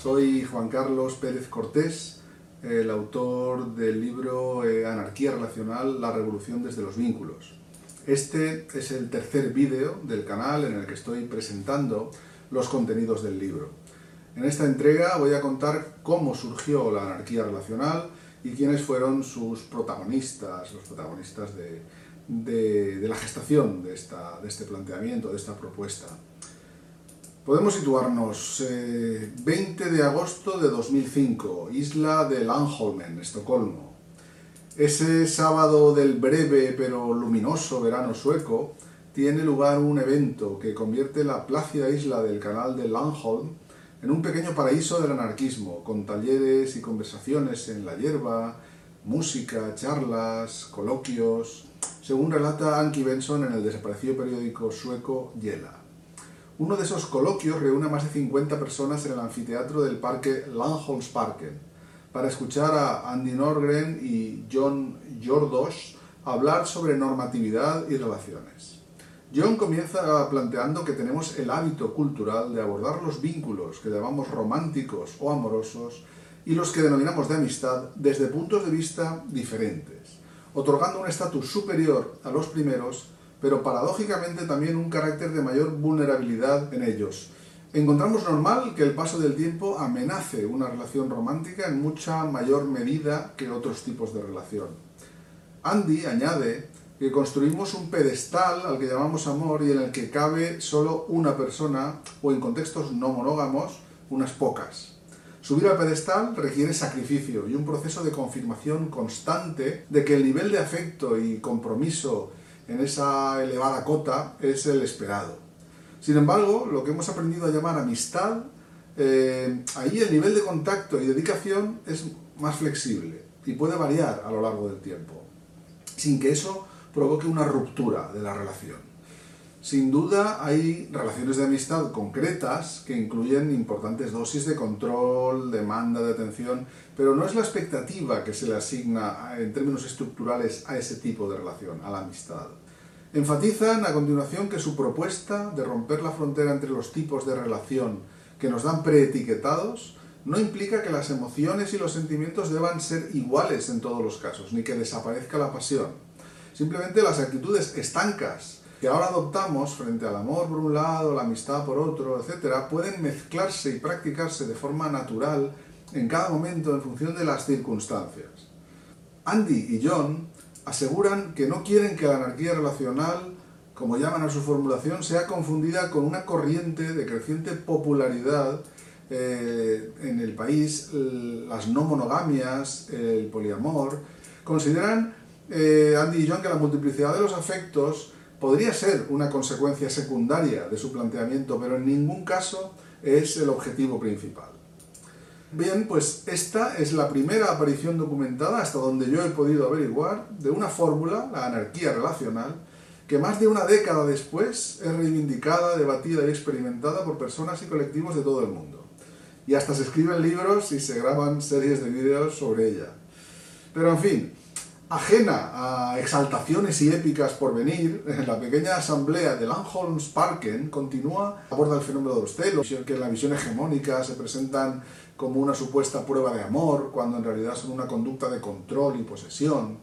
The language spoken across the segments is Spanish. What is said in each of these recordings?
Soy Juan Carlos Pérez Cortés, el autor del libro eh, Anarquía Relacional, la revolución desde los vínculos. Este es el tercer vídeo del canal en el que estoy presentando los contenidos del libro. En esta entrega voy a contar cómo surgió la anarquía relacional y quiénes fueron sus protagonistas, los protagonistas de, la gestación de, esta, de este planteamiento, de esta propuesta. Podemos situarnos 20 eh, de agosto de 2005, isla de Landholmen, Estocolmo. Ese sábado del breve pero luminoso verano sueco tiene lugar un evento que convierte la plácida isla del canal de Landholm en un pequeño paraíso del anarquismo, con talleres y conversaciones en la hierba, música, charlas, coloquios, según relata Anki Benson en el desaparecido periódico sueco Yela. Uno de esos coloquios reúne a más de 50 personas en el anfiteatro del parque Landholmsparken para escuchar a Andy Norgren y John Jordos hablar sobre normatividad y relaciones. John comienza planteando que tenemos el hábito cultural de abordar los vínculos que llamamos románticos o amorosos y los que denominamos de amistad desde puntos de vista diferentes, otorgando un estatus superior a los primeros pero paradójicamente también un carácter de mayor vulnerabilidad en ellos. Encontramos normal que el paso del tiempo amenace una relación romántica en mucha mayor medida que otros tipos de relación. Andy añade que construimos un pedestal al que llamamos amor y en el que cabe solo una persona o en contextos no monógamos unas pocas. Subir al pedestal requiere sacrificio y un proceso de confirmación constante de que el nivel de afecto y compromiso en esa elevada cota es el esperado. Sin embargo, lo que hemos aprendido a llamar amistad, eh, ahí el nivel de contacto y dedicación es más flexible y puede variar a lo largo del tiempo, sin que eso provoque una ruptura de la relación. Sin duda hay relaciones de amistad concretas que incluyen importantes dosis de control, demanda de atención, pero no es la expectativa que se le asigna en términos estructurales a ese tipo de relación, a la amistad. Enfatizan a continuación que su propuesta de romper la frontera entre los tipos de relación que nos dan preetiquetados no implica que las emociones y los sentimientos deban ser iguales en todos los casos, ni que desaparezca la pasión. Simplemente las actitudes estancas que ahora adoptamos frente al amor por un lado, la amistad por otro, etc., pueden mezclarse y practicarse de forma natural en cada momento en función de las circunstancias. Andy y John aseguran que no quieren que la anarquía relacional, como llaman a su formulación, sea confundida con una corriente de creciente popularidad eh, en el país, las no monogamias, el poliamor. Consideran eh, Andy y John que la multiplicidad de los afectos podría ser una consecuencia secundaria de su planteamiento, pero en ningún caso es el objetivo principal. Bien, pues esta es la primera aparición documentada, hasta donde yo he podido averiguar, de una fórmula, la anarquía relacional, que más de una década después es reivindicada, debatida y experimentada por personas y colectivos de todo el mundo. Y hasta se escriben libros y se graban series de vídeos sobre ella. Pero en fin, Ajena a exaltaciones y épicas por venir, la pequeña asamblea de Langholms Parken continúa, aborda el fenómeno de los celos, que en la visión hegemónica se presentan como una supuesta prueba de amor, cuando en realidad son una conducta de control y posesión.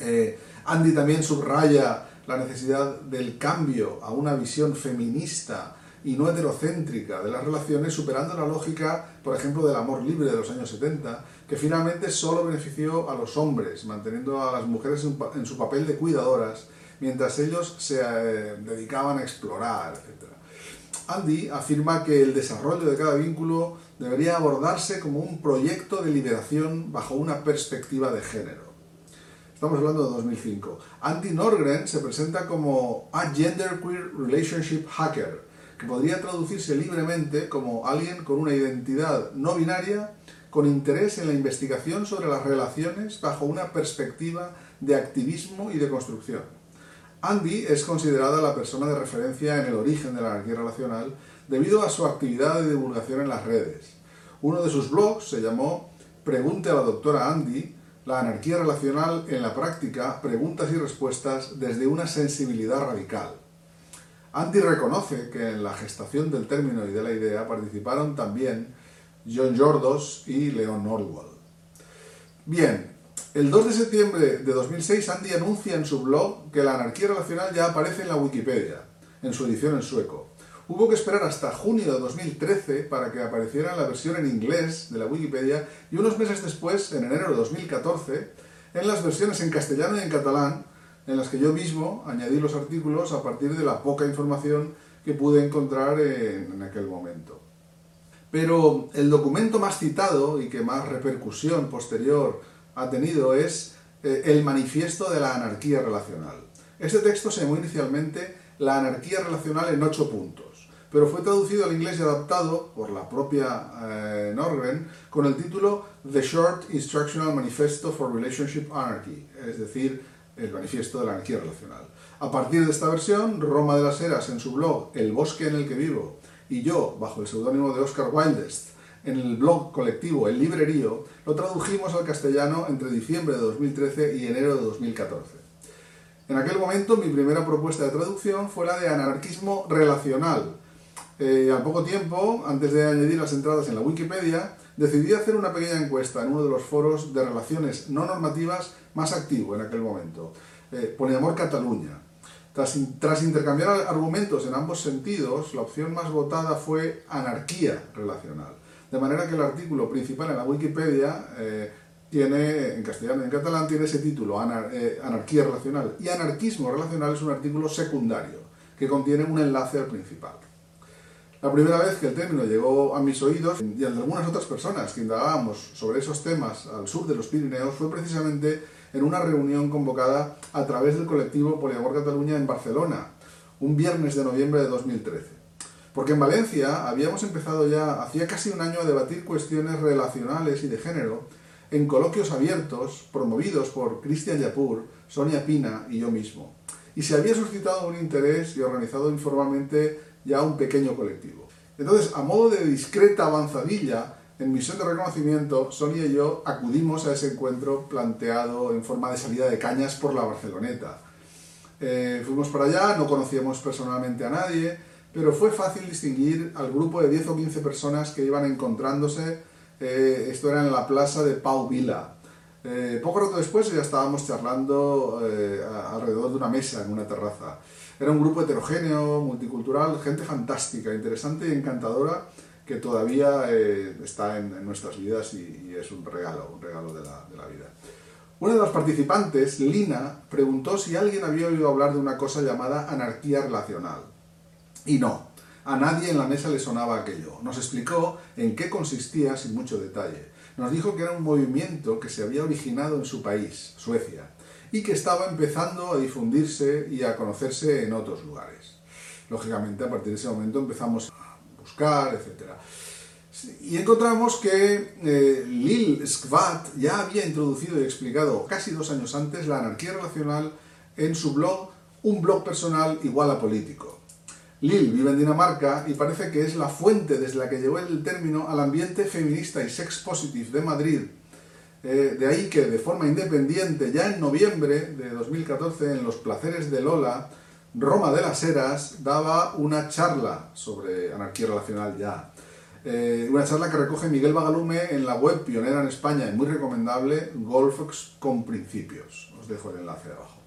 Eh, Andy también subraya la necesidad del cambio a una visión feminista y no heterocéntrica de las relaciones, superando la lógica, por ejemplo, del amor libre de los años 70, que finalmente solo benefició a los hombres, manteniendo a las mujeres en su papel de cuidadoras, mientras ellos se eh, dedicaban a explorar, etc. Andy afirma que el desarrollo de cada vínculo debería abordarse como un proyecto de liberación bajo una perspectiva de género. Estamos hablando de 2005. Andy Norgren se presenta como a genderqueer relationship hacker, que podría traducirse libremente como alguien con una identidad no binaria con interés en la investigación sobre las relaciones bajo una perspectiva de activismo y de construcción. Andy es considerada la persona de referencia en el origen de la anarquía relacional debido a su actividad de divulgación en las redes. Uno de sus blogs se llamó Pregunte a la doctora Andy, la anarquía relacional en la práctica, preguntas y respuestas desde una sensibilidad radical. Andy reconoce que en la gestación del término y de la idea participaron también John Jordos y Leon Norwell. Bien, el 2 de septiembre de 2006 Andy anuncia en su blog que la anarquía relacional ya aparece en la Wikipedia, en su edición en sueco. Hubo que esperar hasta junio de 2013 para que apareciera la versión en inglés de la Wikipedia y unos meses después, en enero de 2014, en las versiones en castellano y en catalán, en las que yo mismo añadí los artículos a partir de la poca información que pude encontrar en, aquel momento. Pero el documento más citado y que más repercusión posterior ha tenido es eh, el Manifiesto de la Anarquía Relacional. Este texto se llamó inicialmente La Anarquía Relacional en ocho puntos, pero fue traducido al inglés y adaptado por la propia eh, con el título The Short Instructional Manifesto for Relationship Anarchy, es decir, el Manifiesto de la Anarquía Relacional. A partir de esta versión, Roma de las Heras en su blog El Bosque en el que vivo y yo, bajo el seudónimo de Oscar Wildest, en el blog colectivo El Librerío, lo tradujimos al castellano entre diciembre de 2013 y enero de 2014. En aquel momento mi primera propuesta de traducción fue la de anarquismo relacional. Eh, al poco tiempo, antes de añadir las entradas en la Wikipedia, decidí hacer una pequeña encuesta en uno de los foros de relaciones no normativas más activo en aquel momento, eh, Cataluña. Tras, intercambiar argumentos en ambos sentidos, la opción más votada fue anarquía relacional. De manera que el artículo principal en la Wikipedia eh, tiene, en castellano en catalán, tiene ese título, eh, Anarquía Relacional. Y Anarquismo Relacional es un artículo secundario, que contiene un enlace al principal. La primera vez que el término llegó a mis oídos y a algunas otras personas que indagábamos sobre esos temas al sur de los Pirineos fue precisamente en una reunión convocada a través del colectivo Poliamor Cataluña en Barcelona, un viernes de noviembre de 2013. Porque en Valencia habíamos empezado ya hacía casi un año a debatir cuestiones relacionales y de género en coloquios abiertos promovidos por Cristian Yapur, Sonia Pina y yo mismo. Y se había suscitado un interés y organizado informalmente ya un pequeño colectivo. Entonces, a modo de discreta avanzadilla, en misión de reconocimiento, Sonia y yo acudimos a ese encuentro planteado en forma de salida de cañas por la Barceloneta. Eh, fuimos para allá, no conocíamos personalmente a nadie, pero fue fácil distinguir al grupo de 10 o 15 personas que iban encontrándose. Eh, esto era en la plaza de Pau Vila. Eh, poco rato después ya estábamos charlando alrededor de una mesa en una terraza. Era un grupo heterogéneo, multicultural, gente fantástica, interesante y encantadora que todavía eh, está en, nuestras vidas y, es un regalo, un regalo de la, de la, vida. Una de las participantes, Lina, preguntó si alguien había oído hablar de una cosa llamada anarquía relacional. Y no, a nadie en la mesa le sonaba aquello. Nos explicó en qué consistía sin mucho detalle. Nos dijo que era un movimiento que se había originado en su país, Suecia, y que estaba empezando a difundirse y a conocerse en otros lugares. Lógicamente, a partir de ese momento empezamos a buscar, etc. Y encontramos que eh, Lil Skvat ya había introducido y explicado casi dos años antes la anarquía relacional en su blog Un blog personal igual a político. Lil vive en Dinamarca y parece que es la fuente desde la que llegó el término al ambiente feminista y sex positive de Madrid eh, de ahí que de forma independiente, ya en noviembre de 2014, en Los Placeres de Lola, Roma de las Heras daba una charla sobre anarquía relacional ya. Eh, una charla que recoge Miguel Bagalume en la web pionera en España y muy recomendable, Golfox con Principios. Os dejo el enlace abajo.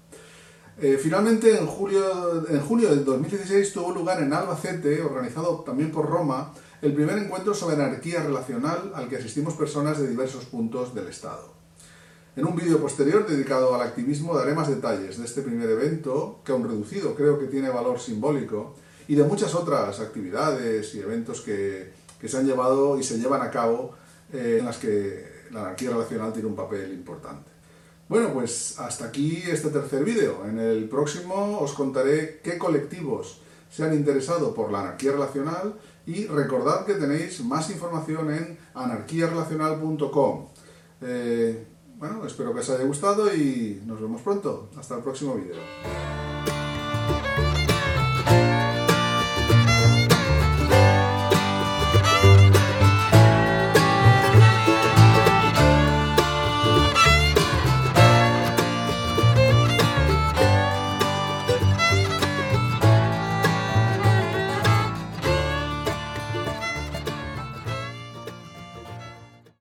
Eh, finalmente, en, julio, en junio del 2016 tuvo lugar en Albacete, organizado también por Roma, el primer encuentro sobre anarquía relacional al que asistimos personas de diversos puntos del Estado. En un vídeo posterior dedicado al activismo daré más detalles de este primer evento, que aún reducido creo que tiene valor simbólico, y de muchas otras actividades y eventos que, se han llevado y se llevan a cabo eh, en las que la anarquía relacional tiene un papel importante. Bueno, pues hasta aquí este tercer vídeo. En el próximo os contaré qué colectivos se han interesado por la anarquía relacional y recordad que tenéis más información en anarquiarelacional.com. Eh, bueno, espero que os haya gustado y nos vemos pronto. Hasta el próximo vídeo.